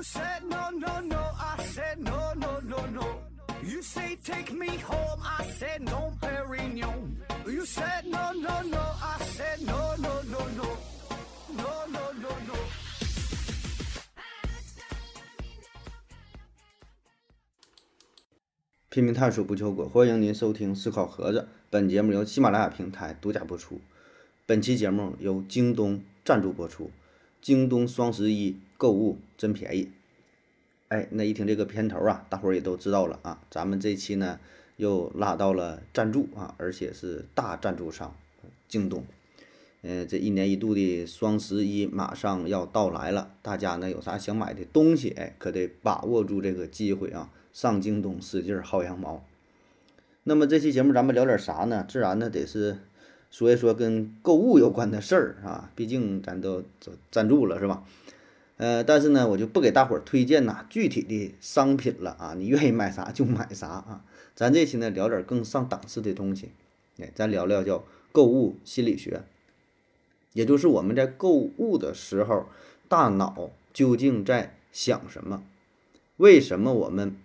You said no, no, no, I said no, no, no, no. You say take me home, I said no, Perignon. You said no, no, no, I said no, no, no, no. No, no, no, no. 拼命探索不求果，欢迎您收听思考盒子。本节目由喜马拉雅平台独家播出。本期节目由京东赞助播出。京东双十一购物真便宜。哎，那一听这个片头啊，大伙儿也都知道了啊。咱们这期呢又拉到了赞助啊，而且是大赞助商京东。嗯，这一年一度的双十一马上要到来了，大家呢有啥想买的东西，哎，可得把握住这个机会啊，上京东使劲薅羊毛。那么这期节目咱们聊点啥呢？自然呢得是说一说跟购物有关的事儿啊，毕竟咱都都赞助了是吧？呃，但是呢，我就不给大伙儿推荐呐具体的商品了啊，你愿意买啥就买啥啊。咱这期呢聊点更上档次的东西，哎，咱聊聊叫购物心理学。也就是我们在购物的时候，大脑究竟在想什么？为什么我们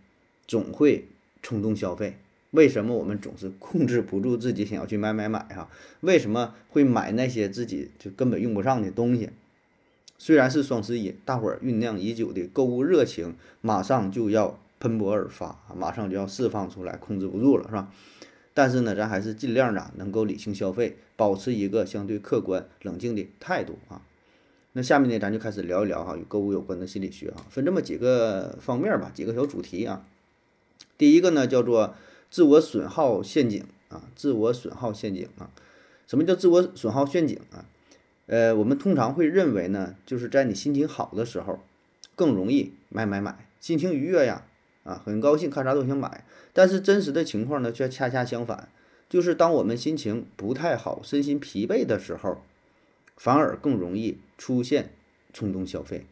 总会冲动消费？为什么我们总是控制不住自己想要去买买买哈？为什么会买那些自己就根本用不上的东西？虽然是双十一，大伙儿酝酿已久的购物热情马上就要喷薄而发，马上就要释放出来，控制不住了，是吧？但是呢，咱还是尽量的能够理性消费，保持一个相对客观冷静的态度啊。那下面呢，咱就开始聊一聊哈，与购物有关的心理学啊，分这么几个方面吧，几个小主题啊。第一个呢，叫做自我损耗陷阱啊，自我损耗陷阱啊。什么叫自我损耗陷阱啊？呃，我们通常会认为呢，就是在你心情好的时候，更容易买买买，心情愉悦呀，啊，很高兴，看啥都想买。但是真实的情况呢，却恰恰相反，就是当我们心情不太好、身心疲惫的时候，反而更容易出现冲动消费。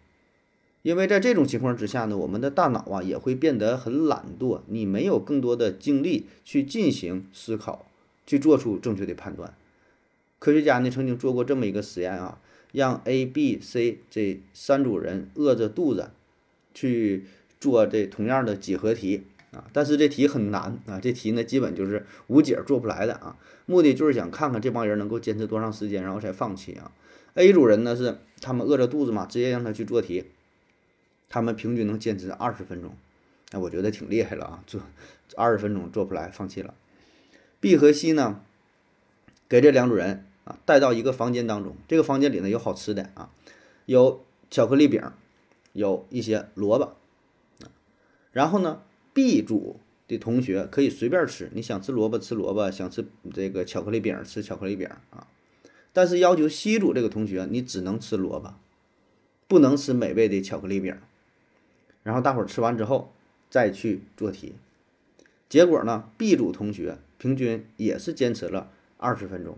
因为在这种情况之下呢，我们的大脑啊也会变得很懒惰，你没有更多的精力去进行思考，去做出正确的判断。科学家呢曾经做过这么一个实验啊，让 A、B、C 这三组人饿着肚子去做这同样的几何题。啊，但是这题很难啊，这题呢基本就是无解做不来的啊。目的就是想看看这帮人能够坚持多长时间，然后才放弃啊。A 组人呢是他们饿着肚子嘛，直接让他去做题，他们平均能坚持二十分钟，哎我觉得挺厉害了啊，做二十分钟做不来放弃了。B 和 C 呢，给这两组人啊带到一个房间当中，这个房间里呢有好吃的啊，有巧克力饼，有一些萝卜啊，然后呢。B 组的同学可以随便吃，你想吃萝卜吃萝卜，想吃这个巧克力饼吃巧克力饼啊。但是要求 C 组这个同学，你只能吃萝卜，不能吃美味的巧克力饼。然后大伙儿吃完之后再去做题。结果呢，B 组同学平均也是坚持了二十分钟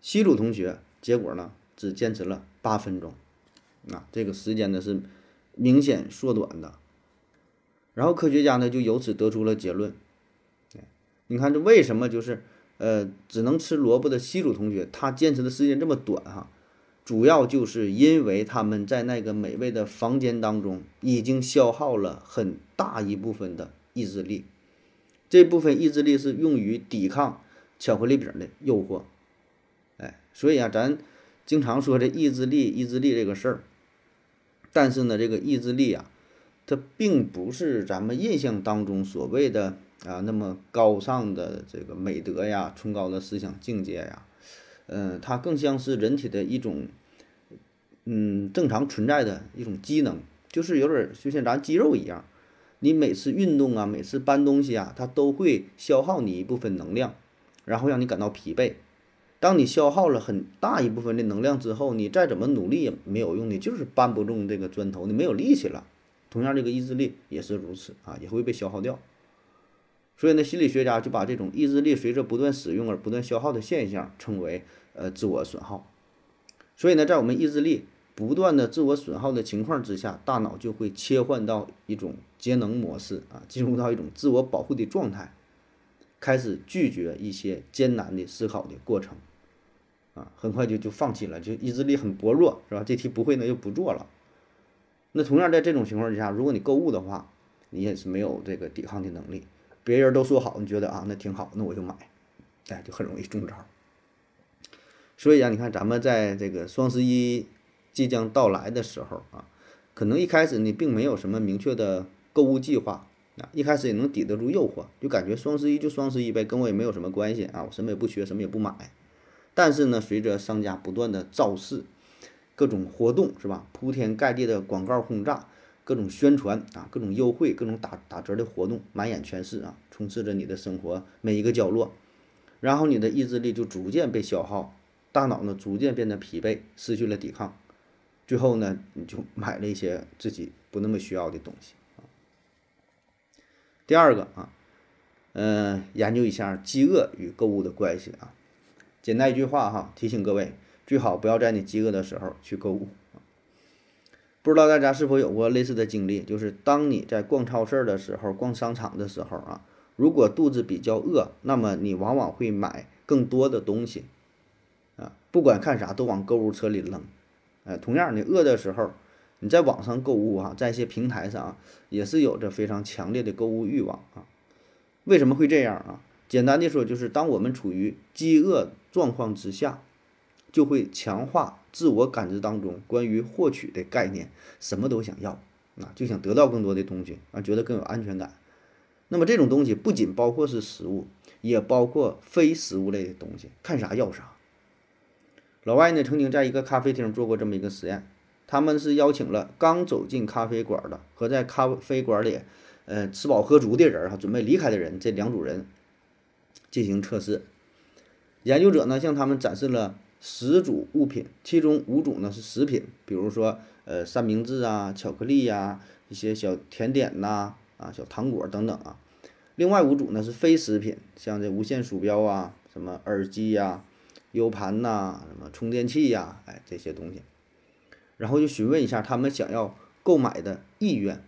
，C 组同学结果呢只坚持了八分钟，啊，这个时间呢是明显缩短的。然后科学家呢就由此得出了结论，你看这为什么就是呃只能吃萝卜的 C 组同学他坚持的时间这么短哈，主要就是因为他们在那个美味的房间当中已经消耗了很大一部分的意志力，这部分意志力是用于抵抗巧克力饼的诱惑，哎，所以啊咱经常说这意志力意志力这个事儿，但是呢这个意志力啊。它并不是咱们印象当中所谓的啊那么高尚的这个美德呀，崇高的思想境界呀，嗯，它更像是人体的一种，嗯，正常存在的一种机能，就是有点儿就像咱肌肉一样，你每次运动啊，每次搬东西啊，它都会消耗你一部分能量，然后让你感到疲惫。当你消耗了很大一部分的能量之后，你再怎么努力也没有用的，就是搬不动这个砖头，你没有力气了。同样，这个意志力也是如此啊，也会被消耗掉。所以呢，心理学家就把这种意志力随着不断使用而不断消耗的现象称为呃自我损耗。所以呢，在我们意志力不断的自我损耗的情况之下，大脑就会切换到一种节能模式啊，进入到一种自我保护的状态，开始拒绝一些艰难的思考的过程啊，很快就就放弃了，就意志力很薄弱，是吧？这题不会呢，就不做了。那同样在这种情况之下，如果你购物的话，你也是没有这个抵抗的能力。别人都说好，你觉得啊那挺好，那我就买，哎，就很容易中招。所以啊，你看咱们在这个双十一即将到来的时候啊，可能一开始你并没有什么明确的购物计划啊，一开始也能抵得住诱惑，就感觉双十一就双十一呗，跟我也没有什么关系啊，我什么也不缺，什么也不买。但是呢，随着商家不断的造势，各种活动是吧？铺天盖地的广告轰炸，各种宣传啊，各种优惠，各种打打折的活动，满眼全是啊，充斥着你的生活每一个角落。然后你的意志力就逐渐被消耗，大脑呢逐渐变得疲惫，失去了抵抗，最后呢你就买了一些自己不那么需要的东西啊。第二个啊，嗯，研究一下饥饿与购物的关系啊。简单一句话哈，提醒各位，最好不要在你饥饿的时候去购物。不知道大家是否有过类似的经历？就是当你在逛超市的时候、逛商场的时候啊，如果肚子比较饿，那么你往往会买更多的东西啊，不管看啥都往购物车里扔。哎，同样你饿的时候，你在网上购物啊，在一些平台上啊也是有着非常强烈的购物欲望啊。为什么会这样啊？简单的说，就是当我们处于饥饿状况之下，就会强化自我感知当中关于获取的概念，什么都想要啊，就想得到更多的东西啊，觉得更有安全感。那么这种东西不仅包括是食物，也包括非食物类的东西，看啥要啥。老外呢曾经在一个咖啡厅做过这么一个实验，他们是邀请了刚走进咖啡馆的和在咖啡馆里，呃吃饱喝足的人哈，准备离开的人这两组人。进行测试，研究者呢向他们展示了十组物品，其中五组呢是食品，比如说呃三明治啊、巧克力呀、一些小甜点呐、啊小糖果等等啊。另外五组呢是非食品，像这无线鼠标啊、什么耳机呀、U 盘呐、什么充电器呀，哎这些东西。然后就询问一下他们想要购买的意愿，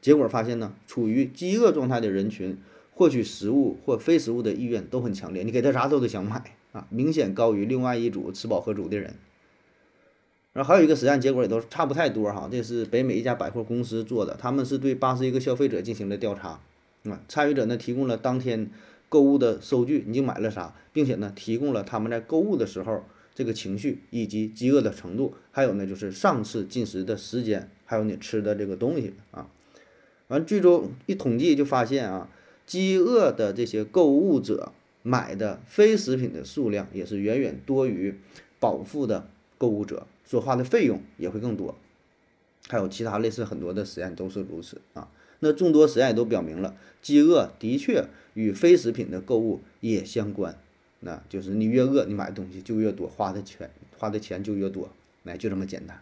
结果发现呢，处于饥饿状态的人群。获取食物或非食物的意愿都很强烈，你给他啥都得想买啊，明显高于另外一组吃饱喝足的人。然后还有一个实验结果也都差不太多哈，这是北美一家百货公司做的，他们是对八十一个消费者进行了调查，啊，参与者呢提供了当天购物的收据，你就买了啥，并且呢提供了他们在购物的时候这个情绪以及饥饿的程度，还有呢就是上次进食的时间，还有你吃的这个东西啊，完最终一统计就发现啊。饥饿的这些购物者买的非食品的数量也是远远多于饱腹的购物者所花的费用也会更多，还有其他类似很多的实验都是如此啊。那众多实验也都表明了，饥饿的确与非食品的购物也相关，那就是你越饿，你买的东西就越多，花的钱花的钱就越多，哎，就这么简单。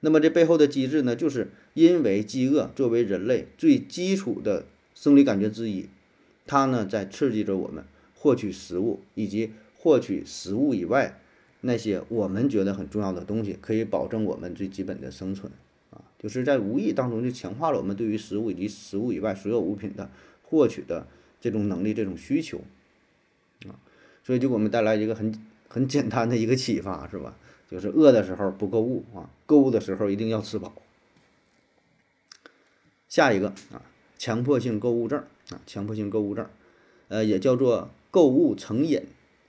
那么这背后的机制呢，就是因为饥饿作为人类最基础的。生理感觉之一，它呢在刺激着我们获取食物，以及获取食物以外那些我们觉得很重要的东西，可以保证我们最基本的生存，就是在无意当中就强化了我们对于食物以及食物以外所有物品的获取的这种能力、这种需求啊，所以就给我们带来一个很很简单的一个启发，是吧？就是饿的时候不购物啊，购物的时候一定要吃饱。下一个啊。强迫性购物症啊，强迫性购物症，呃，也叫做购物成瘾。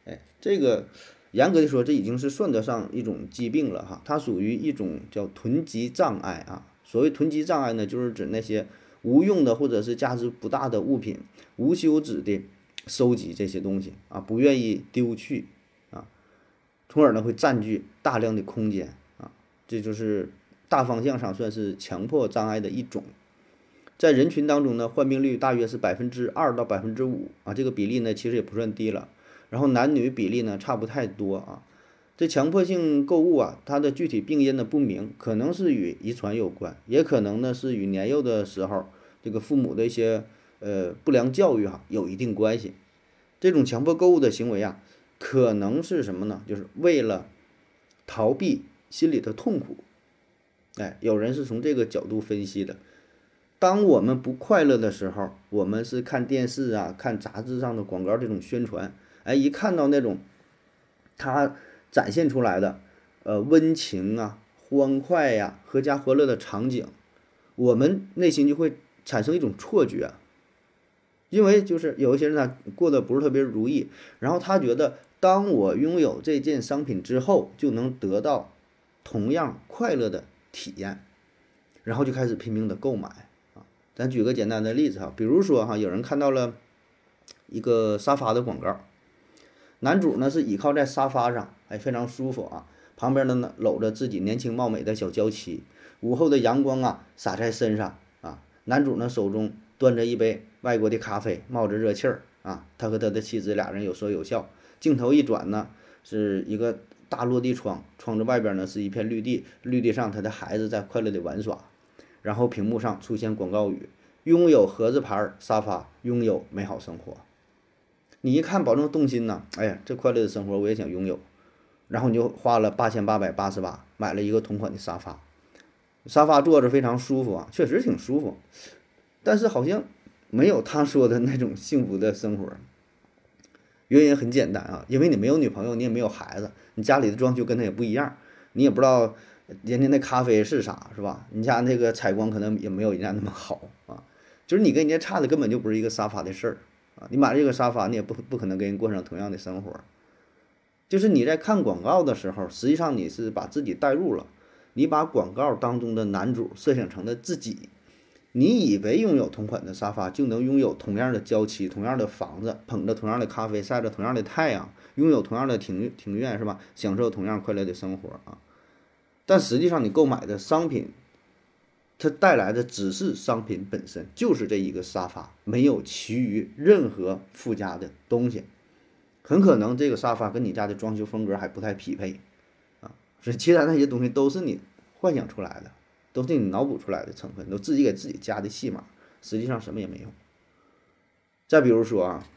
哎，这个严格的说，这已经是算得上一种疾病了哈。它属于一种叫囤积障碍啊。所谓囤积障碍呢，就是指那些无用的或者是价值不大的物品，无休止的收集这些东西啊，不愿意丢去啊，从而呢会占据大量的空间啊。这就是大方向上算是强迫障碍的一种。在人群当中呢，患病率大约是百分之二到百分之五啊，这个比例呢其实也不算低了。然后男女比例呢差不太多啊。这强迫性购物啊，它的具体病因呢不明，可能是与遗传有关，也可能呢是与年幼的时候这个父母的一些呃不良教育哈有一定关系。这种强迫购物的行为啊，可能是什么呢？就是为了逃避心里的痛苦。哎，有人是从这个角度分析的。当我们不快乐的时候，我们是看电视啊、看杂志上的广告这种宣传，哎，一看到那种他展现出来的呃温情啊、欢快呀、阖家欢乐的场景，我们内心就会产生一种错觉，因为就是有一些人他过得不是特别如意，然后他觉得当我拥有这件商品之后，就能得到同样快乐的体验，然后就开始拼命的购买啊。咱举个简单的例子哈，比如说哈，有人看到了一个沙发的广告，男主呢是倚靠在沙发上，哎，非常舒服啊。旁边的呢搂着自己年轻貌美的小娇妻，午后的阳光啊洒在身上啊，男主呢手中端着一杯外国的咖啡，冒着热气儿啊，他和他的妻子俩人有说有笑。镜头一转呢，是一个大落地窗，窗子外边呢是一片绿地，绿地上他的孩子在快乐的玩耍，然后屏幕上出现广告语：拥有盒子牌沙发，拥有美好生活。你一看，保证动心呐！哎呀，这快乐的生活我也想拥有。然后你就花了八千八百八十八买了一个同款的沙发，沙发坐着非常舒服啊，确实挺舒服，但是好像没有他说的那种幸福的生活。原因很简单啊，因为你没有女朋友，你也没有孩子，你家里的装修跟他也不一样，你也不知道人家那咖啡是啥，是吧？你家那个采光可能也没有人家那么好啊，就是你跟人家差的根本就不是一个沙发的事儿啊。你买这个沙发，你也不不可能跟人过上同样的生活。就是你在看广告的时候，实际上你是把自己带入了，你把广告当中的男主设想成了自己，你以为拥有同款的沙发就能拥有同样的娇妻、同样的房子、捧着同样的咖啡、晒着同样的太阳、拥有同样的庭庭院是吧？享受同样快乐的生活啊！但实际上你购买的商品，它带来的只是商品本身，就是这一个沙发，没有其余任何附加的东西。很可能这个沙发跟你家的装修风格还不太匹配，啊，所以其他那些东西都是你幻想出来的，都是你脑补出来的成分，都自己给自己加的戏码，实际上什么也没有。再比如说啊，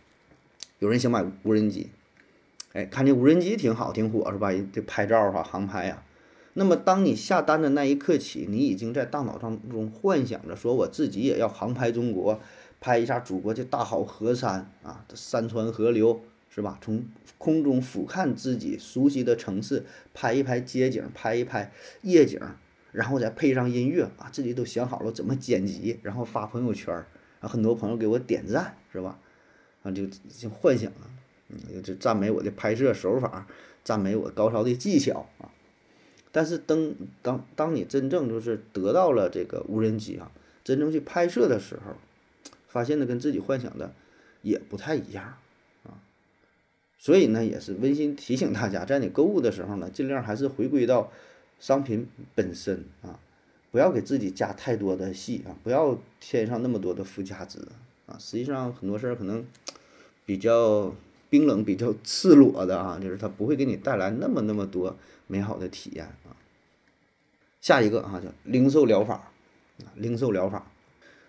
有人想买无人机，哎，看这无人机挺好，挺火是吧？这拍照哈，航拍呀。那么当你下单的那一刻起，你已经在大脑当中幻想着说，我自己也要航拍中国，拍一下祖国的大好河山啊，这山川河流。是吧？从空中俯瞰自己熟悉的城市，拍一拍街景，拍一拍夜景，然后再配上音乐啊，自己都想好了怎么剪辑，然后发朋友圈，啊，很多朋友给我点赞，是吧？啊，就就幻想啊，嗯，就赞美我的拍摄手法，赞美我高超的技巧啊。但是当当当你真正就是得到了这个无人机啊，真正去拍摄的时候，发现呢跟自己幻想的也不太一样啊。所以呢，也是温馨提醒大家，在你购物的时候呢，尽量还是回归到商品本身啊，不要给自己加太多的戏啊，不要添上那么多的附加值啊。实际上很多事儿可能比较冰冷、比较赤裸的啊，就是它不会给你带来那么那么多美好的体验啊。下一个啊，叫零售疗法啊，零售疗法。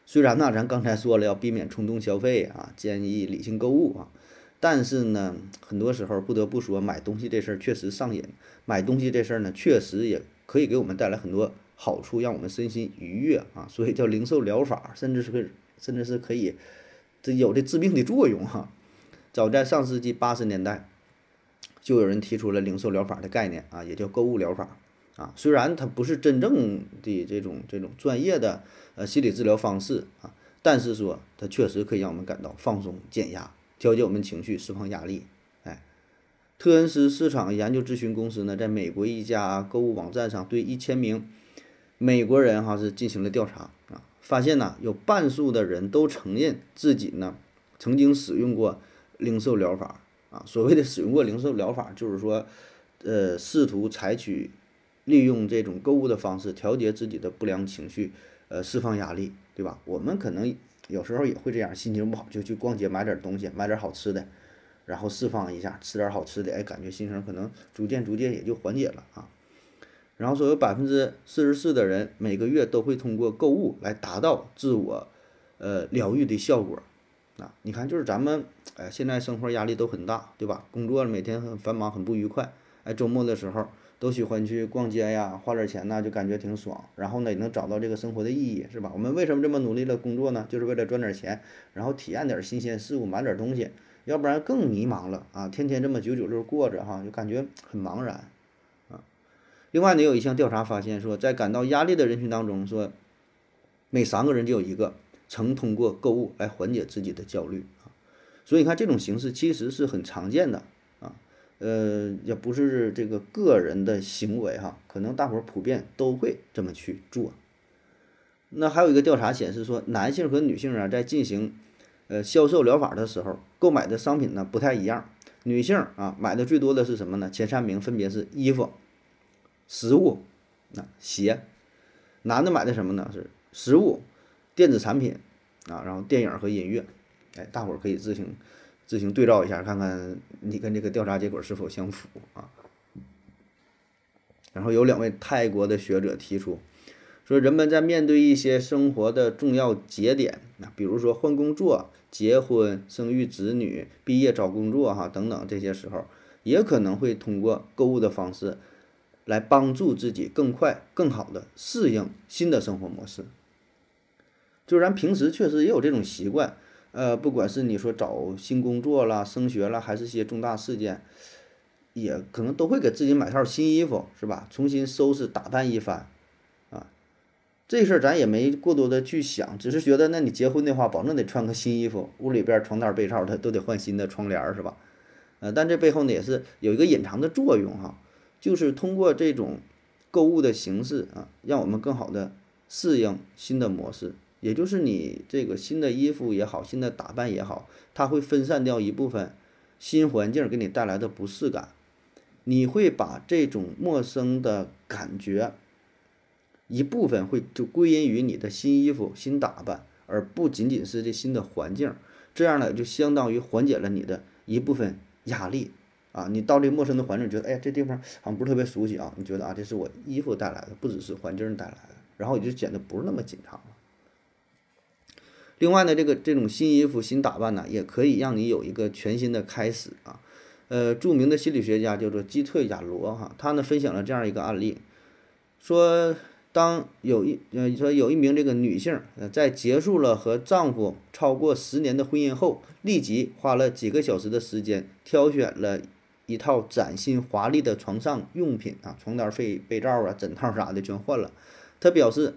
虽然呢，咱刚才说了要避免冲动消费啊，建议理性购物啊。但是呢，很多时候不得不说，买东西这事儿确实上瘾。买东西这事儿呢，确实也可以给我们带来很多好处，让我们身心愉悦啊。所以叫零售疗法，甚至是可以，甚至是可以，这有这治病的作用哈。早在上世纪八十年代，就有人提出了零售疗法的概念啊，也叫购物疗法啊。虽然它不是真正的这种这种专业的呃心理治疗方式啊，但是说它确实可以让我们感到放松、减压。调节我们情绪，释放压力。哎，特恩斯市场研究咨询公司呢，在美国一家购物网站上，对一千名美国人哈是进行了调查啊，发现呢，有半数的人都承认自己呢曾经使用过零售疗法啊。所谓的使用过零售疗法，就是说，呃，试图采取利用这种购物的方式调节自己的不良情绪，呃，释放压力，对吧？我们可能。有时候也会这样，心情不好就去逛街买点东西，买点好吃的，然后释放一下，吃点好吃的，哎，感觉心情可能逐渐逐渐也就缓解了啊。然后说有百分之四十四的人每个月都会通过购物来达到自我呃疗愈的效果啊。你看，就是咱们哎，现在生活压力都很大，对吧？工作每天很繁忙，很不愉快，哎，周末的时候。都喜欢去逛街呀，花点钱呢，就感觉挺爽。然后呢，也能找到这个生活的意义，是吧？我们为什么这么努力的工作呢？就是为了赚点钱，然后体验点新鲜事物，买点东西。要不然更迷茫了啊！天天这么九九六过着哈，就感觉很茫然啊。另外呢，有一项调查发现说，在感到压力的人群当中，说每三个人就有一个曾通过购物来缓解自己的焦虑啊。所以你看，这种形式其实是很常见的啊，呃，也不是这个个人的行为哈，可能大伙儿普遍都会这么去做。那还有一个调查显示说，男性和女性啊，在进行呃销售疗法的时候，购买的商品呢不太一样。女性啊，买的最多的是什么呢？前三名分别是衣服。食物，那鞋，男的买的什么呢？是食物、电子产品啊，然后电影和音乐，哎，大伙儿可以自行自行对照一下，看看你跟这个调查结果是否相符啊。然后有两位泰国的学者提出，说人们在面对一些生活的重要节点，那比如说换工作、结婚、生育子女、毕业找工作哈等等这些时候，也可能会通过购物的方式。来帮助自己更快、更好的适应新的生活模式。就咱平时确实也有这种习惯，呃，不管是你说找新工作啦、升学啦，还是些重大事件，也可能都会给自己买套新衣服，是吧？重新收拾打扮一番，啊，这事儿咱也没过多的去想，只是觉得，那你结婚的话，保证得穿个新衣服，屋里边床单被罩它都得换新的窗帘，是吧？呃，但这背后呢，也是有一个隐藏的作用哈。就是通过这种购物的形式啊，让我们更好的适应新的模式。也就是你这个新的衣服也好，新的打扮也好，它会分散掉一部分新环境给你带来的不适感。你会把这种陌生的感觉一部分会就归因于你的新衣服、新打扮，而不仅仅是这新的环境。这样呢，就相当于缓解了你的一部分压力。啊，你到这陌生的环境，觉得哎呀，这地方好像不是特别熟悉啊。你觉得啊，这是我衣服带来的，不只是环境带来的，然后也就显得不是那么紧张了。另外呢，这个这种新衣服、新打扮呢，也可以让你有一个全新的开始啊。呃，著名的心理学家叫做基特亚罗哈，他呢分享了这样一个案例，说当有一呃说有一名这个女性呃在结束了和丈夫超过十年的婚姻后，立即花了几个小时的时间挑选了。一套崭新华丽的床上用品啊，床单、被被罩啊、枕套啥的全换了。他表示，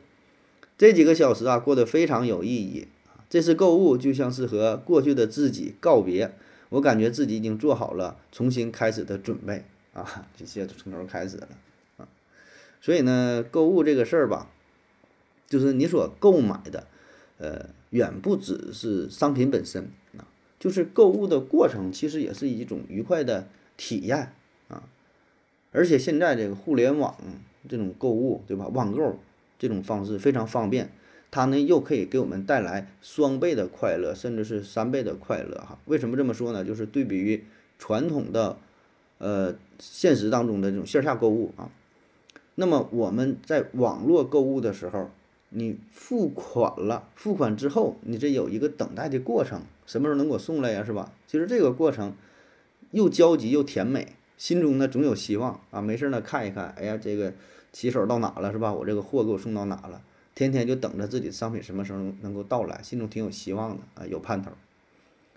这几个小时啊过得非常有意义。这次购物就像是和过去的自己告别，我感觉自己已经做好了重新开始的准备啊，这些从头开始了啊。所以呢，购物这个事儿吧，就是你所购买的，呃，远不只是商品本身啊，就是购物的过程，其实也是一种愉快的。体验啊，而且现在这个互联网这种购物，对吧？网购这种方式非常方便，它呢又可以给我们带来双倍的快乐，甚至是三倍的快乐哈。为什么这么说呢？就是对比于传统的呃现实当中的这种线下购物啊，那么我们在网络购物的时候，你付款了，付款之后，你这有一个等待的过程，什么时候能给我送来呀？是吧？其实这个过程。又焦急又甜美，心中呢总有希望啊！没事呢看一看，哎呀，这个骑手到哪了是吧？我这个货给我送到哪了？天天就等着自己的商品什么时候能够到来，心中挺有希望的啊，有盼头。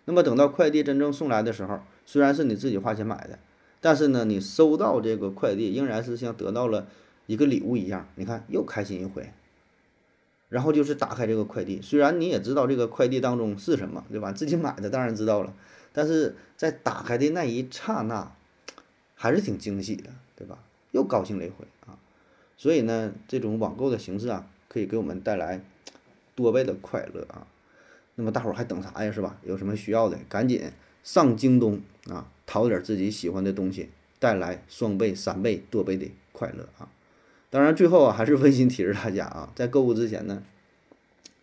那么等到快递真正送来的时候，虽然是你自己花钱买的，但是呢，你收到这个快递仍然是像得到了一个礼物一样，你看又开心一回。然后就是打开这个快递，虽然你也知道这个快递当中是什么，对吧？自己买的当然知道了。但是在打开的那一刹那，还是挺惊喜的，对吧？又高兴了一回啊！所以呢，这种网购的形式啊，可以给我们带来多倍的快乐啊。那么大伙儿还等啥呀？是吧？有什么需要的，赶紧上京东啊，淘点自己喜欢的东西，带来双倍、三倍、多倍的快乐啊！当然，最后啊，还是温馨提示大家啊，在购物之前呢，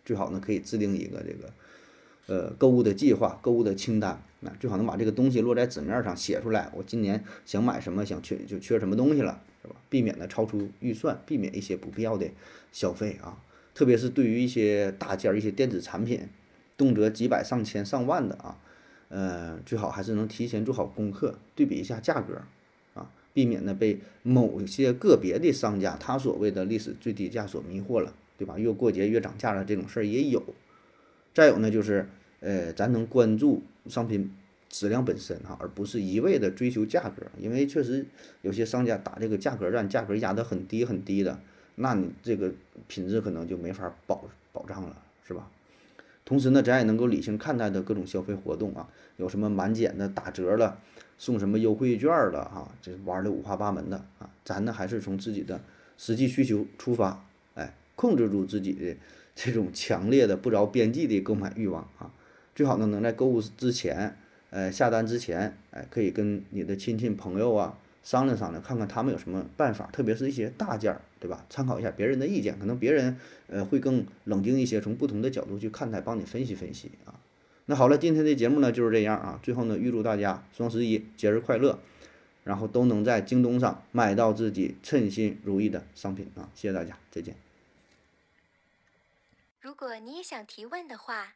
最好呢可以制定一个这个。呃，购物的计划、购物的清单，那最好能把这个东西落在纸面上写出来。我今年想买什么，想缺就缺什么东西了，是吧？避免呢超出预算，避免一些不必要的消费啊。特别是对于一些大件儿、一些电子产品，动辄几百、上千、上万的啊，呃，最好还是能提前做好功课，对比一下价格啊，避免呢被某些个别的商家他所谓的历史最低价所迷惑了，对吧？越过节越涨价的这种事儿也有。再有呢，就是，呃，咱能关注商品质量本身哈，而不是一味的追求价格。因为确实有些商家打这个价格战，价格压得很低很低的，那你这个品质可能就没法保保障了，是吧？同时呢，咱也能够理性看待的各种消费活动啊，有什么满减的、打折了、送什么优惠券了啊，这玩的五花八门的啊，咱呢还是从自己的实际需求出发，哎，控制住自己的这种强烈的不着边际的购买欲望啊，最好呢能在购物之前，呃，下单之前，哎，可以跟你的亲戚朋友啊。商量商量，看看他们有什么办法，特别是一些大件儿，对吧？参考一下别人的意见，可能别人呃会更冷静一些，从不同的角度去看待，帮你分析分析啊。那好了，今天的节目呢就是这样啊。最后呢，预祝大家双十一节日快乐，然后都能在京东上买到自己称心如意的商品啊！谢谢大家，再见。如果你也想提问的话，